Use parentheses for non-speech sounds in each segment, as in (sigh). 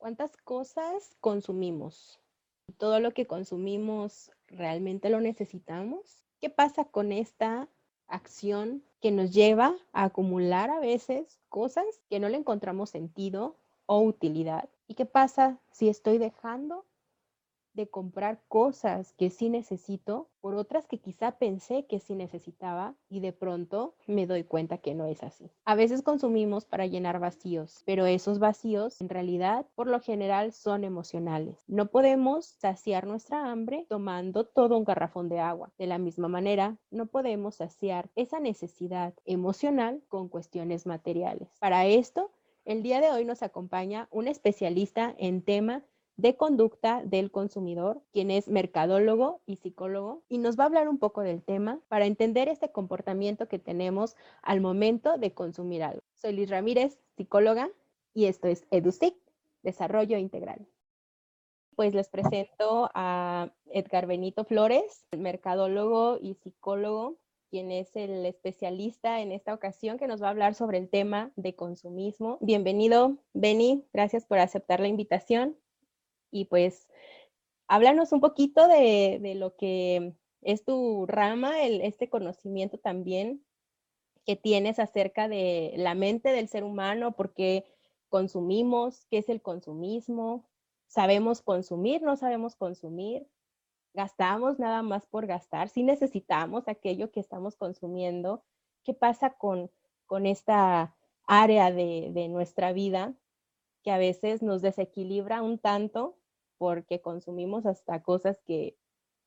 ¿Cuántas cosas consumimos? ¿Todo lo que consumimos realmente lo necesitamos? ¿Qué pasa con esta acción que nos lleva a acumular a veces cosas que no le encontramos sentido o utilidad? ¿Y qué pasa si estoy dejando de comprar cosas que sí necesito por otras que quizá pensé que sí necesitaba y de pronto me doy cuenta que no es así. A veces consumimos para llenar vacíos, pero esos vacíos en realidad por lo general son emocionales. No podemos saciar nuestra hambre tomando todo un garrafón de agua. De la misma manera, no podemos saciar esa necesidad emocional con cuestiones materiales. Para esto, el día de hoy nos acompaña un especialista en tema de conducta del consumidor, quien es mercadólogo y psicólogo, y nos va a hablar un poco del tema para entender este comportamiento que tenemos al momento de consumir algo. Soy Liz Ramírez, psicóloga, y esto es EduSIC, Desarrollo Integral. Pues les presento a Edgar Benito Flores, mercadólogo y psicólogo, quien es el especialista en esta ocasión que nos va a hablar sobre el tema de consumismo. Bienvenido, Beni, gracias por aceptar la invitación y pues háblanos un poquito de, lo que es tu rama, el, este conocimiento también que tienes acerca de la mente del ser humano, por qué consumimos, qué es el consumismo, sabemos consumir, no sabemos consumir, gastamos nada más por gastar, si necesitamos aquello que estamos consumiendo, qué pasa con, con esta área de, de nuestra vida que a veces nos desequilibra un tanto porque consumimos hasta cosas que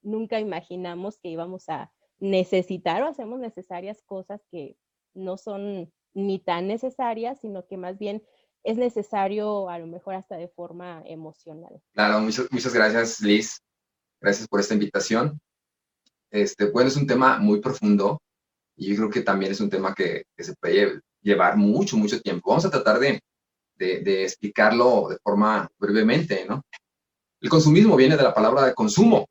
nunca imaginamos que íbamos a necesitar o hacemos necesarias cosas que no son ni tan necesarias, sino que más bien es necesario a lo mejor hasta de forma emocional. Claro, muchas, muchas gracias Liz, gracias por esta invitación. Este, bueno, es un tema muy profundo y yo creo que también es un tema que, que se puede llevar mucho, mucho tiempo. Vamos a tratar de, de, de explicarlo de forma brevemente, ¿no? El consumismo viene de la palabra de consumo,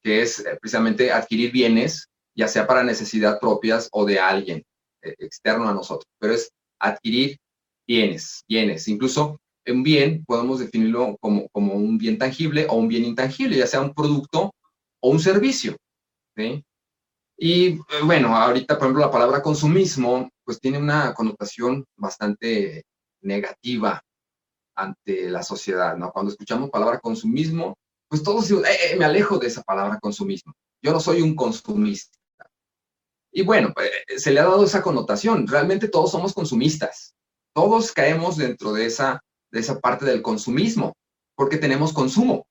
que es eh, precisamente adquirir bienes, ya sea para necesidad propias o de alguien eh, externo a nosotros, pero es adquirir bienes, bienes. Incluso un bien podemos definirlo como, como un bien tangible o un bien intangible, ya sea un producto o un servicio. Y eh, bueno, ahorita, por ejemplo, la palabra consumismo, pues tiene una connotación bastante negativa ante la sociedad, ¿no? Cuando escuchamos palabra consumismo, pues todos eh, eh, me alejo de esa palabra consumismo. Yo no soy un consumista. Y bueno, eh, se le ha dado esa connotación. Realmente todos somos consumistas. Todos caemos dentro de esa, de esa parte del consumismo, porque tenemos consumo.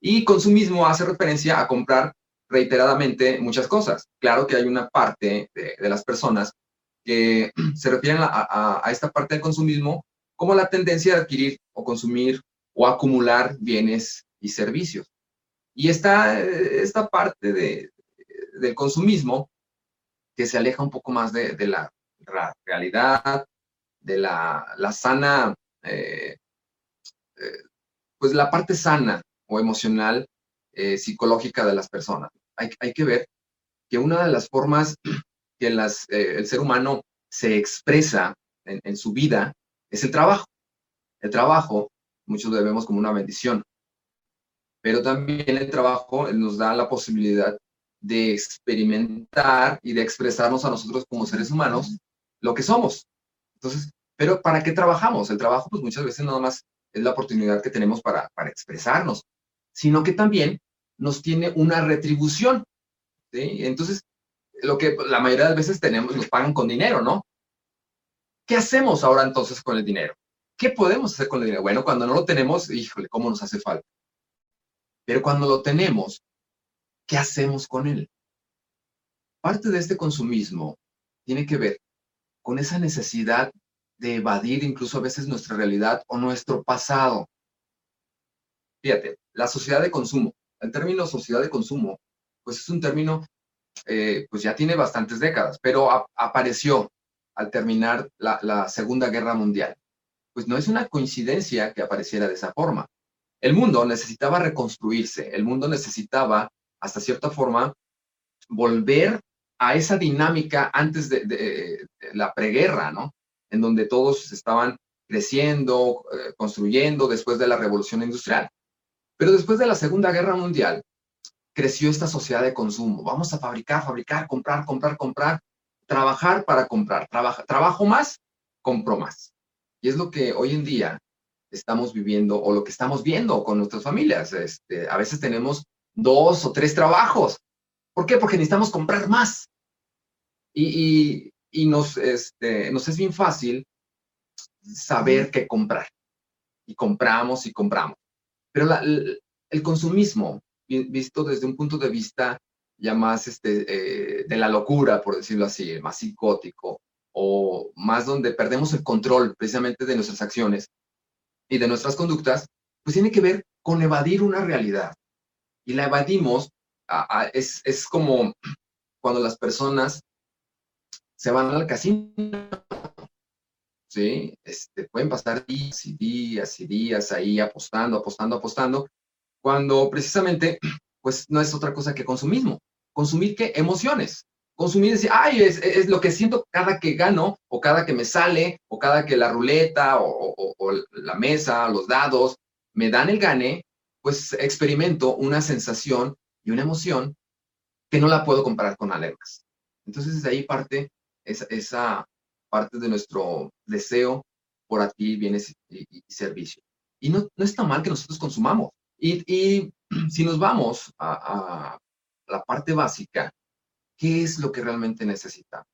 Y consumismo hace referencia a comprar reiteradamente muchas cosas. Claro que hay una parte de, las personas que (clears throat) se refieren a, a, esta parte del consumismo como la tendencia de adquirir o consumir o acumular bienes y servicios. Y está esta parte de, del consumismo que se aleja un poco más de, la, realidad, de la, sana, eh, eh, pues la parte sana o emocional, eh, psicológica de las personas. Hay, hay, que ver que una de las formas que las, el ser humano se expresa en, en su vida es el trabajo. El trabajo, muchos lo vemos como una bendición, pero también el trabajo nos da la posibilidad de experimentar y de expresarnos a nosotros como seres humanos lo que somos. Entonces, pero ¿para qué trabajamos? El trabajo, pues muchas veces nada más es la oportunidad que tenemos para, para expresarnos, sino que también nos tiene una retribución. ¿sí? Entonces, lo que la mayoría de veces tenemos, nos pagan con dinero, ¿no? ¿Qué hacemos ahora entonces con el dinero? ¿Qué podemos hacer con el dinero? Bueno, cuando no lo tenemos, híjole, ¿cómo nos hace falta? Pero cuando lo tenemos, ¿qué hacemos con él? Parte de este consumismo tiene que ver con esa necesidad de evadir incluso a veces nuestra realidad o nuestro pasado. Fíjate, la sociedad de consumo, el término sociedad de consumo, pues es un término, eh, pues ya tiene bastantes décadas, pero apareció al terminar la, Segunda Guerra Mundial. Pues no es una coincidencia que apareciera de esa forma. El mundo necesitaba reconstruirse, el mundo necesitaba, hasta cierta forma, volver a esa dinámica antes de, la preguerra, ¿no? En donde todos estaban creciendo, eh, construyendo después de la revolución industrial. Pero después de la Segunda Guerra Mundial, creció esta sociedad de consumo. Vamos a fabricar, fabricar, comprar, comprar, comprar, trabajar para comprar. trabajo más, compro más. Y es lo que hoy en día estamos viviendo o lo que estamos viendo con nuestras familias. Este, a veces tenemos dos o tres trabajos. ¿Por qué? Porque necesitamos comprar más. Y, nos, este, nos es bien fácil saber qué comprar. Y compramos y compramos. Pero el consumismo, visto desde un punto de vista ya más este, eh, de la locura, por decirlo así, más psicótico, o más donde perdemos el control precisamente de nuestras acciones y de nuestras conductas, pues tiene que ver con evadir una realidad. Y la evadimos, es, es como cuando las personas se van al casino, ¿sí? Este, pueden pasar días y días y días ahí apostando, apostando, apostando, cuando precisamente, pues no es otra cosa que consumismo. Consumir qué? Emociones. Consumir decir, ay, es, lo que siento cada que gano, o cada que me sale, o cada que la ruleta, o, la mesa, los dados, me dan el gane, pues experimento una sensación y una emoción que no la puedo comparar con más. Entonces, desde ahí parte esa, parte de nuestro deseo por adquirir bienes y, servicios. Y no, no, está mal que nosotros consumamos. Y, y (clears throat) si nos vamos a, la parte básica, ¿qué es lo que realmente necesitamos?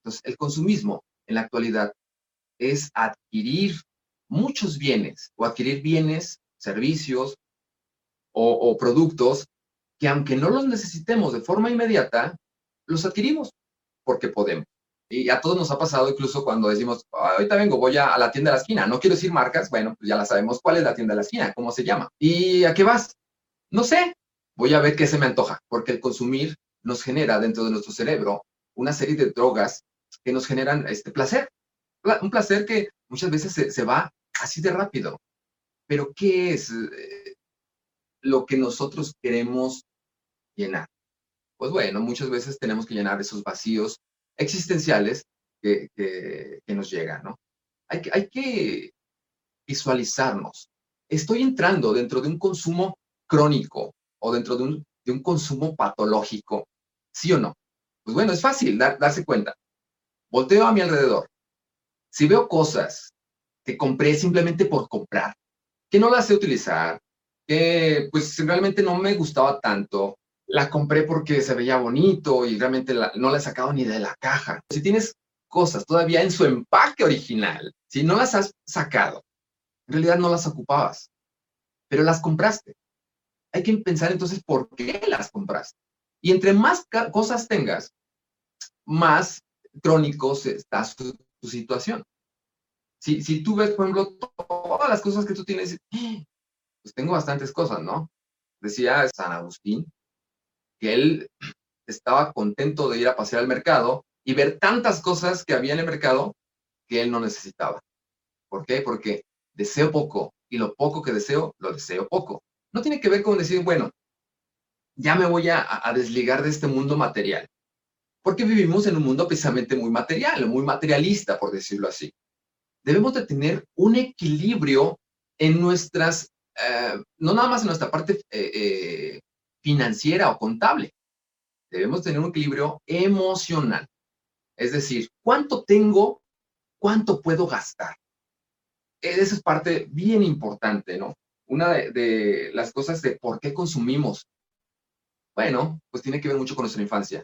Entonces, el consumismo en la actualidad es adquirir muchos bienes o adquirir bienes, servicios o, productos que aunque no los necesitemos de forma inmediata, los adquirimos porque podemos. Y a todos nos ha pasado incluso cuando decimos, ahorita vengo, voy a, la tienda de la esquina. No quiero decir marcas, bueno, pues ya la sabemos cuál es la tienda de la esquina, cómo se llama. ¿Y a qué vas? No sé. Voy a ver qué se me antoja, porque el consumir nos genera dentro de nuestro cerebro una serie de drogas que nos generan este placer. Un placer que muchas veces se, va así de rápido. Pero ¿qué es eh, lo que nosotros queremos llenar? Pues bueno, muchas veces tenemos que llenar esos vacíos existenciales que, nos llegan, ¿no? Hay que, hay que visualizarnos. Estoy entrando dentro de un consumo crónico o dentro de un, de un consumo patológico, ¿sí o no? Pues bueno, es fácil darse cuenta. Volteo a mi alrededor. Si veo cosas que compré simplemente por comprar, que no las sé utilizar, que pues realmente no me gustaba tanto, la compré porque se veía bonito y realmente no la he sacado ni de la caja. Si tienes cosas todavía en su empaque original, si no las has sacado, en realidad no las ocupabas, pero las compraste. Hay que pensar entonces por qué las compraste. Y entre más cosas tengas, más crónicos está su, situación. Si, si tú ves, por ejemplo, todas las cosas que tú tienes, pues tengo bastantes cosas, ¿no? Decía San Agustín, que él estaba contento de ir a pasear al mercado y ver tantas cosas que había en el mercado que él no necesitaba. ¿Por qué? Porque deseo poco y lo poco que deseo, lo deseo poco. No tiene que ver con decir, bueno, ya me voy a, desligar de este mundo material. Porque vivimos en un mundo precisamente muy material, muy materialista, por decirlo así. Debemos de tener un equilibrio en nuestras, eh, no nada más en nuestra parte eh, eh, financiera o contable. Debemos tener un equilibrio emocional. Es decir, ¿cuánto tengo? ¿Cuánto puedo gastar? Esa es parte bien importante, ¿no? Una de, las cosas de por qué consumimos. Bueno, pues tiene que ver mucho con nuestra infancia.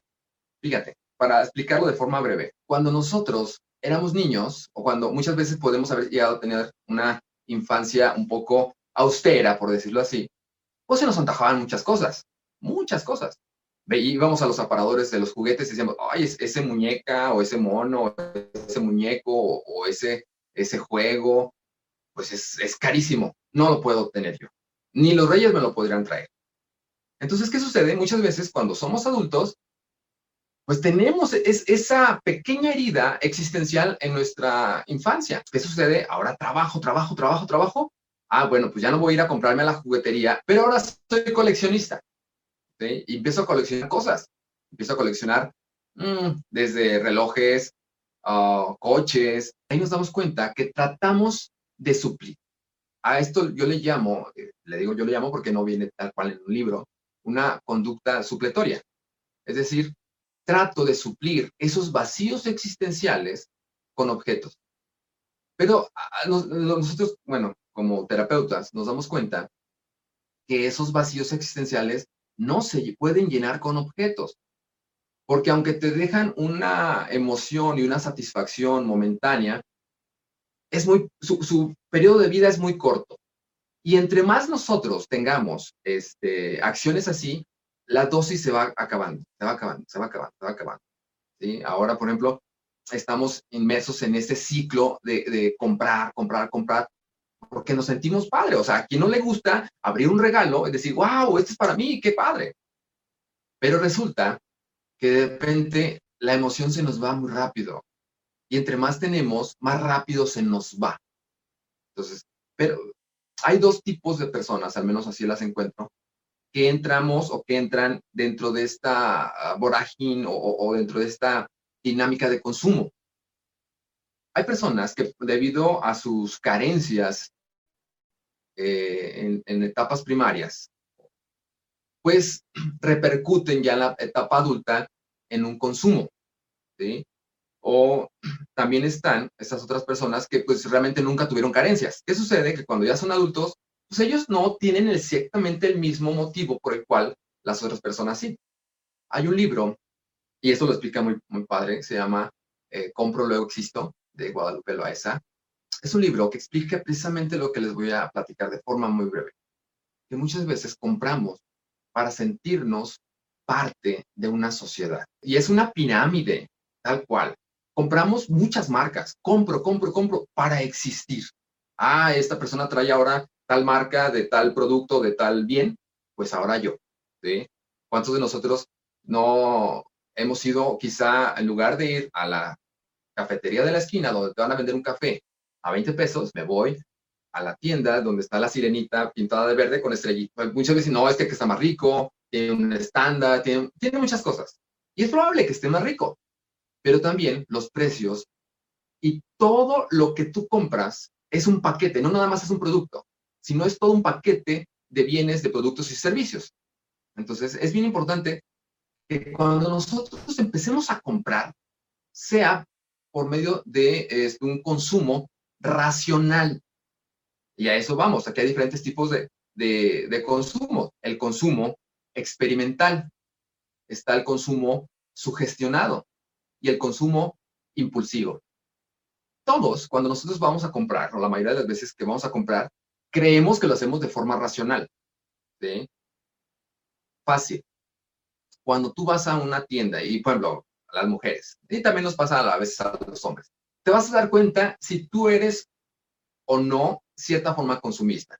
Fíjate, para explicarlo de forma breve, cuando nosotros éramos niños, o cuando muchas veces podemos haber llegado a tener una infancia un poco austera, por decirlo así, pues se nos antojaban muchas cosas muchas cosas. Íbamos a los aparadores de los juguetes y decíamos, ay, ese muñeca o ese mono, ese muñeco o, ese, ese juego, pues es, carísimo, no lo puedo obtener yo. Ni los reyes me lo podrían traer. Entonces, ¿qué sucede? Muchas veces cuando somos adultos, pues tenemos esa pequeña herida existencial en nuestra infancia. ¿Qué sucede? Ahora trabajo, trabajo, trabajo, trabajo. Ah, bueno, pues ya no voy a ir a comprarme a la juguetería, pero ahora soy coleccionista. Y empiezo a coleccionar cosas. Empiezo a coleccionar mm, desde relojes, ah, coches, ahí nos damos cuenta que tratamos de suplir. A esto yo le llamo, eh, le digo yo le llamo porque no viene tal cual en un libro, una conducta supletoria. Es decir, trato de suplir esos vacíos existenciales con objetos. Pero nosotros, bueno, como terapeutas, nos damos cuenta que esos vacíos existenciales no se pueden llenar con objetos. Porque aunque te dejan una emoción y una satisfacción momentánea, es muy, su, periodo de vida es muy corto. Y entre más nosotros tengamos este, acciones así, la dosis se va acabando, se va acabando, se va acabando, se va acabando. ¿sí? Ahora, por ejemplo, estamos inmersos en este ciclo de, de, comprar, comprar, comprar, porque nos sentimos padre. O sea, a quien no le gusta abrir un regalo y decir, wow, este es para mí, qué padre. Pero resulta que de repente la emoción se nos va muy rápido. Y entre más tenemos, más rápido se nos va. Entonces, pero hay dos tipos de personas, al menos así las encuentro, que entramos o que entran dentro de esta ah, vorágine o dentro de esta dinámica de consumo. Hay personas que debido a sus carencias eh, en, etapas primarias, pues (clears throat) repercuten ya en la etapa adulta en un consumo, ¿sí? O (clears throat) también están estas otras personas que pues realmente nunca tuvieron carencias. ¿Qué sucede? Que cuando ya son adultos, pues ellos no tienen exactamente el mismo motivo por el cual las otras personas sí. Hay un libro y esto lo explica muy, muy padre, se llama eh, Compro, luego existo, de Guadalupe Loaesa. Es un libro que explica precisamente lo que les voy a platicar de forma muy breve. Que muchas veces compramos para sentirnos parte de una sociedad. Y es una pirámide, tal cual. Compramos muchas marcas. Compro, compro, compro para existir. Ah, esta persona trae ahora tal marca de tal producto, de tal bien, pues ahora yo. ¿sí? ¿Cuántos de nosotros no hemos ido quizá, en lugar de ir a la cafetería de la esquina donde te van a vender un café a 20 pesos, me voy a la tienda donde está la sirenita pintada de verde con estrellita. Muchas veces, no, este que está más rico, tiene un estándar, tiene, tiene muchas cosas. Y es probable que esté más rico, pero también los precios y todo lo que tú compras es un paquete, no nada más es un producto, sino es todo un paquete de bienes, de productos y servicios. Entonces, es bien importante que cuando nosotros empecemos a comprar, sea por medio de este, un consumo racional. Y a eso vamos, aquí hay diferentes tipos de, de consumo. El consumo experimental, está el consumo sugestionado y el consumo impulsivo. Todos, cuando nosotros vamos a comprar, o la mayoría de las veces que vamos a comprar, creemos que lo hacemos de forma racional. ¿sí? Fácil cuando tú vas a una tienda, y por ejemplo, a las mujeres, y también nos pasa a veces a los hombres, te vas a dar cuenta si tú eres o no cierta forma consumista.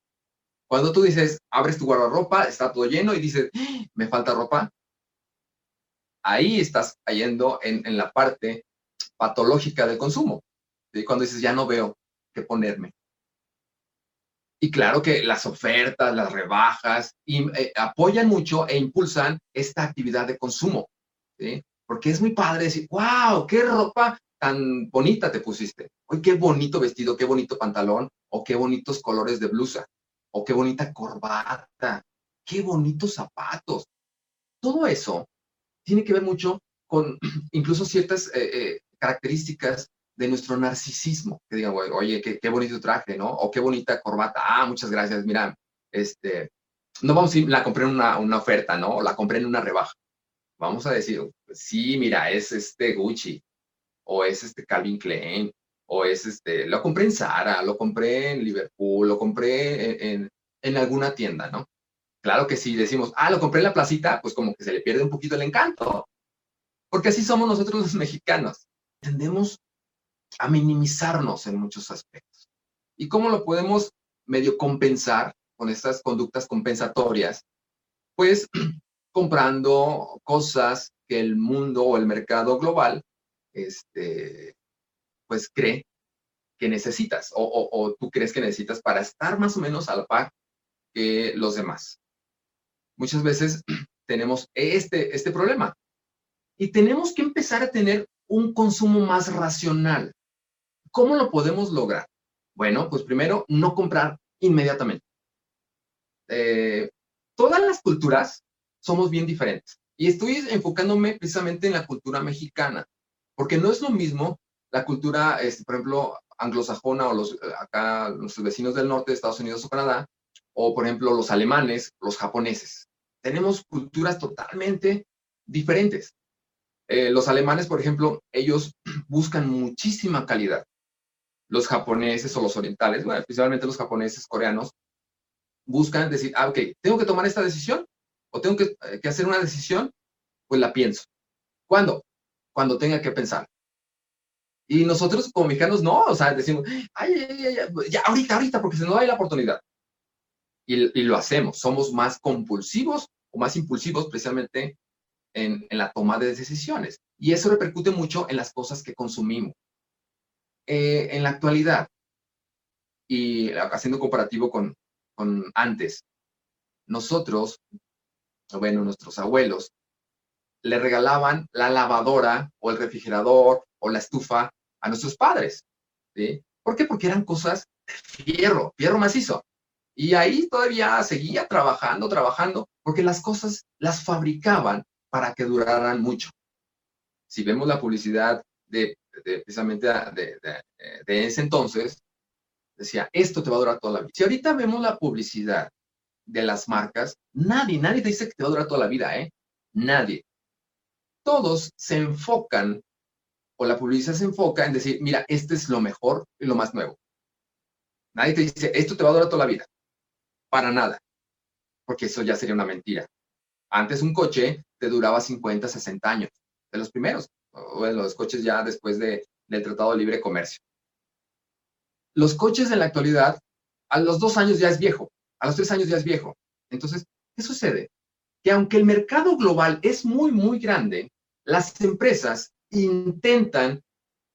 Cuando tú dices, abres tu guardarropa, está todo lleno y dices, ¡Ah! me falta ropa, ahí estás cayendo en, la parte patológica del consumo. y Cuando dices, ya no veo qué ponerme. Y claro que las ofertas, las rebajas eh, apoyan mucho e impulsan esta actividad de consumo, ¿sí? Porque es muy padre decir, wow, qué ropa tan bonita te pusiste. Hoy qué bonito vestido, qué bonito pantalón, o qué bonitos colores de blusa, o qué bonita corbata, qué bonitos zapatos. Todo eso tiene que ver mucho con (clears throat) incluso ciertas eh, eh, características de nuestro narcisismo, que digan, oye, qué, bonito traje, ¿no? O qué bonita corbata, ah, muchas gracias, mira, este, no vamos a ir, la compré en una, oferta, ¿no? O la compré en una rebaja. Vamos a decir, sí, mira, es este Gucci, o es este Calvin Klein, o es este, lo compré en Zara, lo compré en Liverpool, lo compré en, en, alguna tienda, ¿no? Claro que si decimos, ah, lo compré en la placita, pues como que se le pierde un poquito el encanto. Porque así somos nosotros los mexicanos. Tendemos a minimizarnos en muchos aspectos. ¿Y cómo lo podemos medio compensar con estas conductas compensatorias? Pues (clears throat) comprando cosas que el mundo o el mercado global este, pues cree que necesitas o, tú crees que necesitas para estar más o menos al par que los demás. Muchas veces (clears throat) tenemos este, este problema y tenemos que empezar a tener un consumo más racional. ¿Cómo lo podemos lograr? Bueno, pues primero, no comprar inmediatamente. Eh, todas las culturas somos bien diferentes. Y estoy enfocándome precisamente en la cultura mexicana, porque no es lo mismo la cultura, este, por ejemplo, anglosajona o los, acá, los vecinos del norte Estados Unidos o Canadá, o por ejemplo los alemanes, los japoneses. Tenemos culturas totalmente diferentes. Eh, los alemanes, por ejemplo, ellos (clears throat) buscan muchísima calidad. Los japoneses o los orientales, bueno, principalmente los japoneses, coreanos, buscan decir, ah, ok, tengo que tomar esta decisión o tengo que, eh, que hacer una decisión, pues la pienso. ¿Cuándo? Cuando tenga que pensar. Y nosotros como mexicanos no, o sea, decimos, ay, ay, ay, ya, ahorita, ahorita, porque si no hay la oportunidad. Y, lo hacemos, somos más compulsivos o más impulsivos precisamente en, la toma de decisiones. Y eso repercute mucho en las cosas que consumimos. Eh, en la actualidad, y haciendo comparativo con, antes, nosotros, bueno, nuestros abuelos, le regalaban la lavadora o el refrigerador o la estufa a nuestros padres. ¿Por qué? Porque eran cosas fierro, fierro macizo. Y ahí todavía seguía trabajando, trabajando, porque las cosas las fabricaban para que duraran mucho. Si vemos la publicidad de, precisamente de, de, ese entonces, decía, esto te va a durar toda la vida. Si ahorita vemos la publicidad de las marcas, nadie, nadie te dice que te va a durar toda la vida, ¿eh? Nadie. Todos se enfocan o la publicidad se enfoca en decir, mira, este es lo mejor y lo más nuevo. Nadie te dice, esto te va a durar toda la vida. Para nada. Porque eso ya sería una mentira. Antes un coche te duraba 50, 60 años. De los primeros. O de los coches ya después de, del Tratado de Libre Comercio. Los coches en la actualidad, a los dos años ya es viejo. A los tres años ya es viejo. Entonces, ¿qué sucede? Que aunque el mercado global es muy, muy grande, las empresas intentan,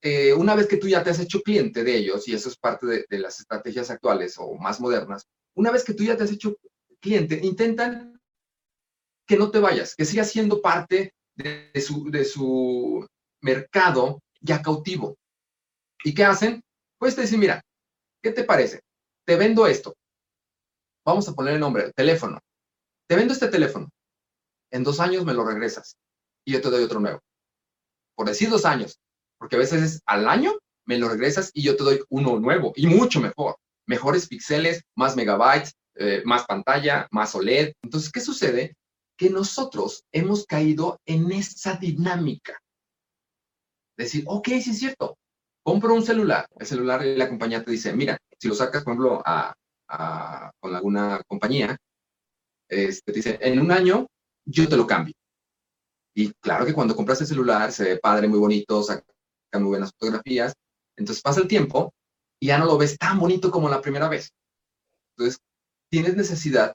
eh, una vez que tú ya te has hecho cliente de ellos, y eso es parte de, las estrategias actuales o más modernas, una vez que tú ya te has hecho cliente, intentan que no te vayas, que sigas siendo parte de, su, de su mercado ya cautivo. ¿Y qué hacen? Pues te dicen, mira, ¿qué te parece? Te vendo esto. Vamos a poner el nombre, teléfono. Te vendo este teléfono. En dos años me lo regresas y yo te doy otro nuevo por decir dos años, porque a veces al año me lo regresas y yo te doy uno nuevo y mucho mejor. Mejores píxeles, más megabytes, eh, más pantalla, más OLED. Entonces, ¿qué sucede? Que nosotros hemos caído en esa dinámica. Decir, ok, sí es cierto, compro un celular, el celular y la compañía te dice, mira, si lo sacas, por ejemplo, a, con alguna compañía, este, te dice, en un año yo te lo cambio. Y claro que cuando compras el celular se ve padre, muy bonito, saca muy buenas fotografías. Entonces pasa el tiempo y ya no lo ves tan bonito como la primera vez. Entonces, tienes necesidad,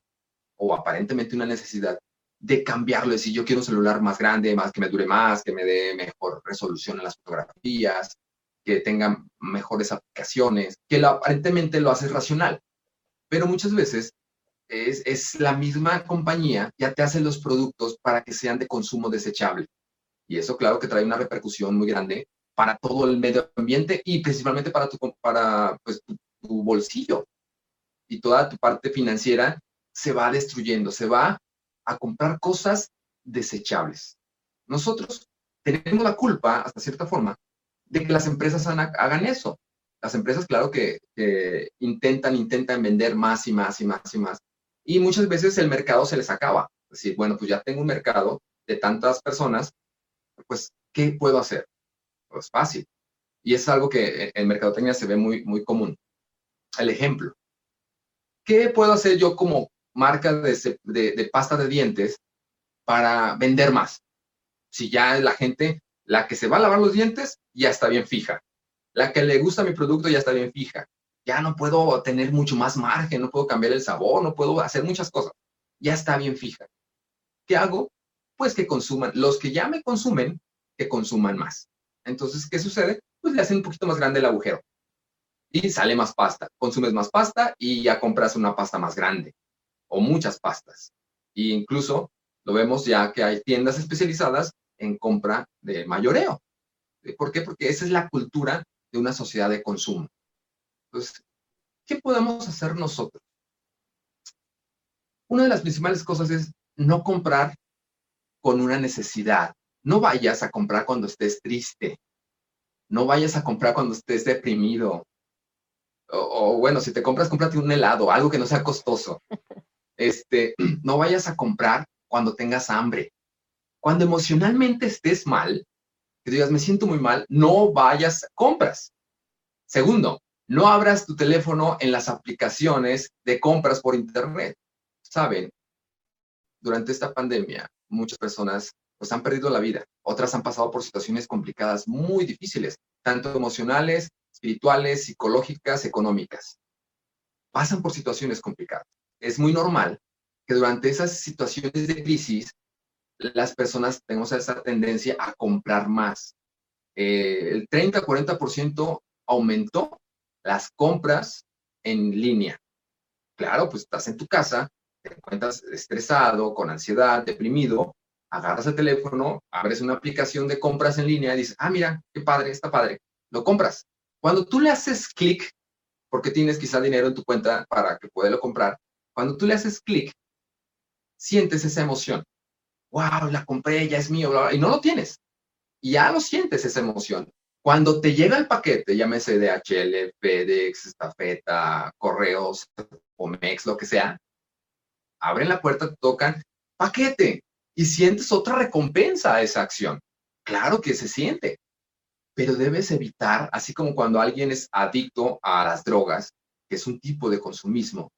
o aparentemente una necesidad, de cambiarlo, de decir, yo quiero un celular más grande, más que me dure más, que me dé mejor resolución en las fotografías, que tenga mejores aplicaciones, que aparentemente lo haces racional. Pero muchas veces es, la misma compañía, ya te hace los productos para que sean de consumo desechable. Y eso, claro, que trae una repercusión muy grande para todo el medio ambiente y principalmente para tu, para, pues, tu, bolsillo. Y toda tu parte financiera se va destruyendo, se va a comprar cosas desechables. Nosotros tenemos la culpa, hasta cierta forma, de que las empresas hagan eso. Las empresas, claro que, que, intentan, intentan vender más y más y más y más, y muchas veces el mercado se les acaba. Es decir, bueno, pues ya tengo un mercado de tantas personas, pues, ¿qué puedo hacer? Pues fácil. Y es algo que en mercadotecnia se ve muy, muy común. El ejemplo. ¿Qué puedo hacer yo como marca de, de, de pasta de dientes para vender más? Si ya la gente, la que se va a lavar los dientes, ya está bien fija. La que le gusta mi producto ya está bien fija ya no puedo tener mucho más margen, no puedo cambiar el sabor, no puedo hacer muchas cosas. Ya está bien fija. ¿Qué hago? Pues que consuman, los que ya me consumen, que consuman más. Entonces, ¿qué sucede? Pues le hacen un poquito más grande el agujero. Y sale más pasta. Consumes más pasta y ya compras una pasta más grande. O muchas pastas. E incluso lo vemos ya que hay tiendas especializadas en compra de mayoreo. ¿Por qué? Porque esa es la cultura de una sociedad de consumo. Entonces, ¿qué podemos hacer nosotros? Una de las principales cosas es no comprar con una necesidad. No vayas a comprar cuando estés triste. No vayas a comprar cuando estés deprimido. O, bueno, si te compras, cómprate un helado, algo que no sea costoso. (laughs) Este, (clears throat) no vayas a comprar cuando tengas hambre. Cuando emocionalmente estés mal, que digas, me siento muy mal, no vayas, compras. Segundo, no abras tu teléfono en las aplicaciones de compras por Internet. Saben, durante esta pandemia, muchas personas pues han perdido la vida, otras han pasado por situaciones complicadas, muy difíciles, tanto emocionales, espirituales, psicológicas, económicas. Pasan por situaciones complicadas. Es muy normal que durante esas situaciones de crisis las personas tenemos esa tendencia a comprar más. Eh, el 30-40% aumentó las compras en línea. Claro, pues estás en tu casa, te encuentras estresado, con ansiedad, deprimido, agarras el teléfono, abres una aplicación de compras en línea y dices, ah, mira, qué padre, está padre, lo compras. Cuando tú le haces clic, porque tienes quizá dinero en tu cuenta para que puedas comprar, cuando tú le haces clic, sientes esa emoción. Wow, la compré, ya es mío, y no lo tienes. Y ya lo sientes esa emoción. Cuando te llega el paquete, llámese DHL, FedEx, estafeta, correos, Omex, lo que sea, abren la puerta, tocan, paquete, y sientes otra recompensa a esa acción. Claro que se siente, pero debes evitar, así como cuando alguien es adicto a las drogas, que es un tipo de consumismo,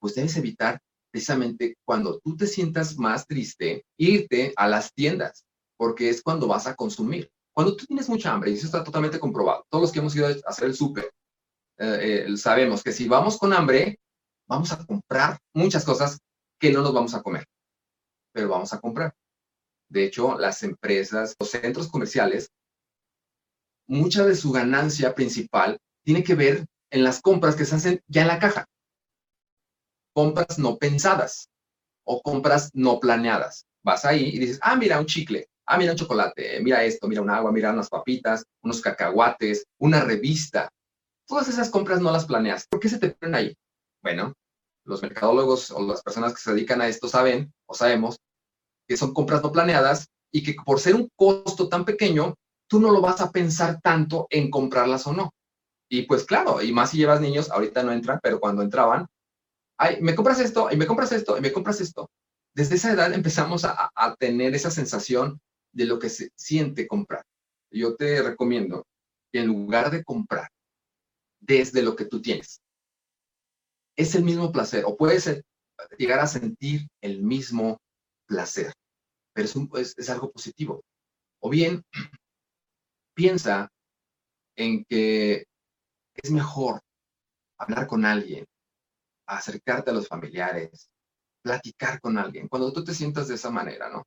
pues debes evitar precisamente cuando tú te sientas más triste, irte a las tiendas, porque es cuando vas a consumir. Cuando tú tienes mucha hambre, y eso está totalmente comprobado, todos los que hemos ido a hacer el súper, eh, eh, sabemos que si vamos con hambre, vamos a comprar muchas cosas que no nos vamos a comer, pero vamos a comprar. De hecho, las empresas, los centros comerciales, mucha de su ganancia principal tiene que ver en las compras que se hacen ya en la caja. Compras no pensadas o compras no planeadas. Vas ahí y dices, ah, mira, un chicle, ah, mira, un chocolate, mira esto, mira un agua, mira unas papitas, unos cacahuates, una revista. Todas esas compras no las planeas. ¿Por qué se te ponen ahí? Bueno, los mercadólogos o las personas que se dedican a esto saben o sabemos que son compras no planeadas y que por ser un costo tan pequeño, tú no lo vas a pensar tanto en comprarlas o no. Y pues claro, y más si llevas niños, ahorita no entran, pero cuando entraban, ay, me compras esto, y me compras esto, y me compras esto. Desde esa edad empezamos a, tener esa sensación de lo que se siente comprar. Yo te recomiendo en lugar de comprar desde lo que tú tienes, es el mismo placer o puedes llegar a sentir el mismo placer, pero es, es, algo positivo. O bien, (clears throat) piensa en que es mejor hablar con alguien, acercarte a los familiares, platicar con alguien, cuando tú te sientas de esa manera, ¿no?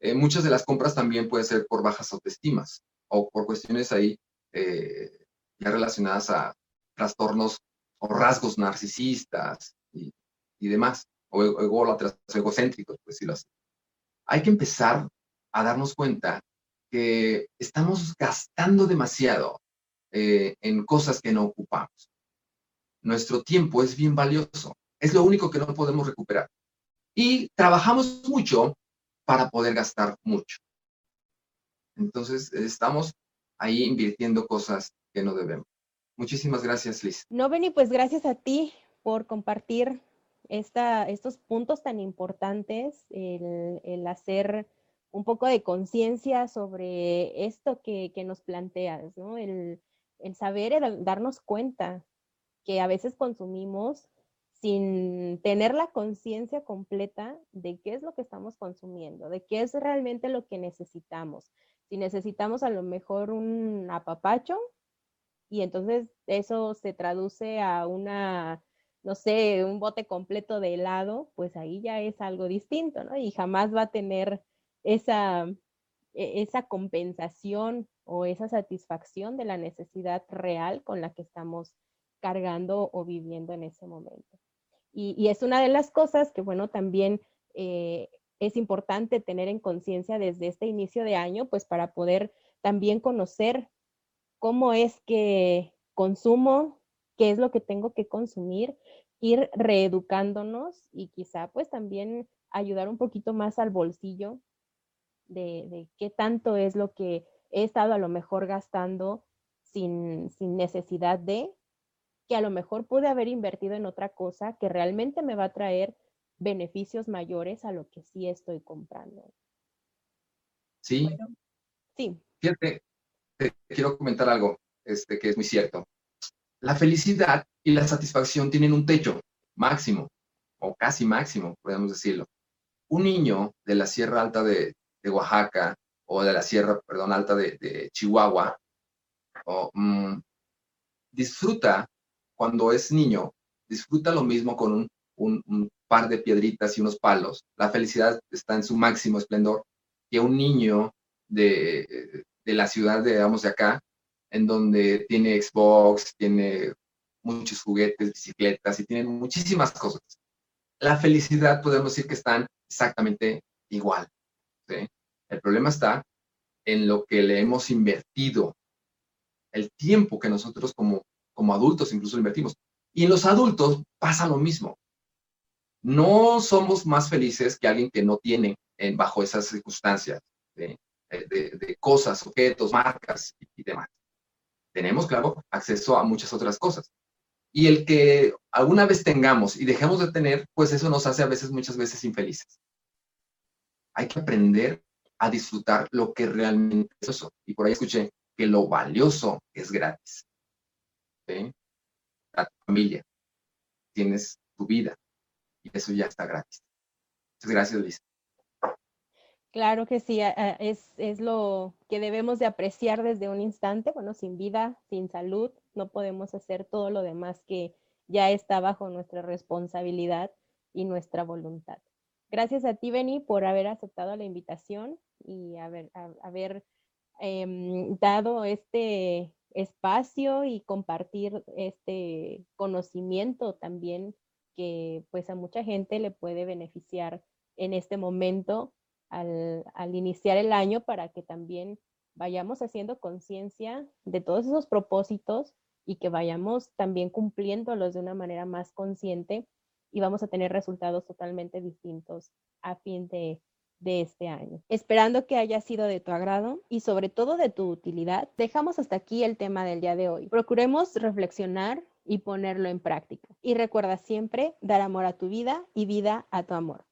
Eh, muchas de las compras también puede ser por bajas autoestimas o por cuestiones ahí eh, ya relacionadas a trastornos o rasgos narcisistas y, demás, o, egocéntricos, pues decirlo así. Hay que empezar a darnos cuenta que estamos gastando demasiado eh, en cosas que no ocupamos. Nuestro tiempo es bien valioso, es lo único que no podemos recuperar. Y trabajamos mucho para poder gastar mucho. Entonces, estamos ahí invirtiendo cosas que no debemos. Muchísimas gracias, Liz. No, Beni, pues gracias a ti por compartir esta, estos puntos tan importantes, el, hacer un poco de conciencia sobre esto que, nos planteas, ¿no? El, saber, el darnos cuenta que a veces consumimos sin tener la conciencia completa de qué es lo que estamos consumiendo, de qué es realmente lo que necesitamos. Si necesitamos a lo mejor un apapacho, y entonces eso se traduce a una, no sé, un bote completo de helado, pues ahí ya es algo distinto, ¿no? Y jamás va a tener esa, e, esa compensación o esa satisfacción de la necesidad real con la que estamos cargando o viviendo en ese momento. Y, es una de las cosas que, bueno, también eh, es importante tener en conciencia desde este inicio de año, pues para poder también conocer cómo es que consumo, qué es lo que tengo que consumir, ir reeducándonos y quizá pues también ayudar un poquito más al bolsillo de, qué tanto es lo que he estado a lo mejor gastando sin, sin necesidad de, que a lo mejor pude haber invertido en otra cosa que realmente me va a traer beneficios mayores a lo que sí estoy comprando. Sí. sí. Fíjate, te quiero comentar algo este, que es muy cierto. La felicidad y la satisfacción tienen un techo máximo, o casi máximo, podemos decirlo. Un niño de la Sierra Alta de, Oaxaca o de la Sierra, perdón, Alta de, Chihuahua, mm, disfruta cuando es niño, disfruta lo mismo con un, par de piedritas y unos palos. La felicidad está en su máximo esplendor que un niño de, la ciudad, de, digamos, de acá, en donde tiene Xbox, tiene muchos juguetes, bicicletas y tienen muchísimas cosas. La felicidad podemos decir que están exactamente igual. El problema está en lo que le hemos invertido, el tiempo que nosotros como, como adultos incluso invertimos. Y en los adultos pasa lo mismo. No somos más felices que alguien que no tiene en, bajo esas circunstancias de, cosas, objetos, marcas y demás. Tenemos, claro, acceso a muchas otras cosas. Y el que alguna vez tengamos y dejemos de tener, pues eso nos hace a veces, muchas veces infelices. Hay que aprender a disfrutar lo que realmente es eso. Y por ahí escuché que lo valioso es gratis. ¿Sí? A tu familia, tienes tu vida y eso ya está gratis. Muchas gracias, Luis. Claro que sí, es, lo que debemos de apreciar desde un instante. Bueno, sin vida, sin salud, no podemos hacer todo lo demás que ya está bajo nuestra responsabilidad y nuestra voluntad. Gracias a ti, Beni, por haber aceptado la invitación y haber, haber em, dado este espacio y compartir este conocimiento también que pues a mucha gente le puede beneficiar en este momento al, iniciar el año para que también vayamos haciendo conciencia de todos esos propósitos y que vayamos también cumpliéndolos de una manera más consciente y vamos a tener resultados totalmente distintos a fin de, este año. Esperando que haya sido de tu agrado y sobre todo de tu utilidad, dejamos hasta aquí el tema del día de hoy. Procuremos reflexionar y ponerlo en práctica. Y recuerda siempre dar amor a tu vida y vida a tu amor.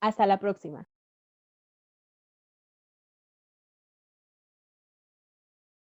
Hasta la próxima.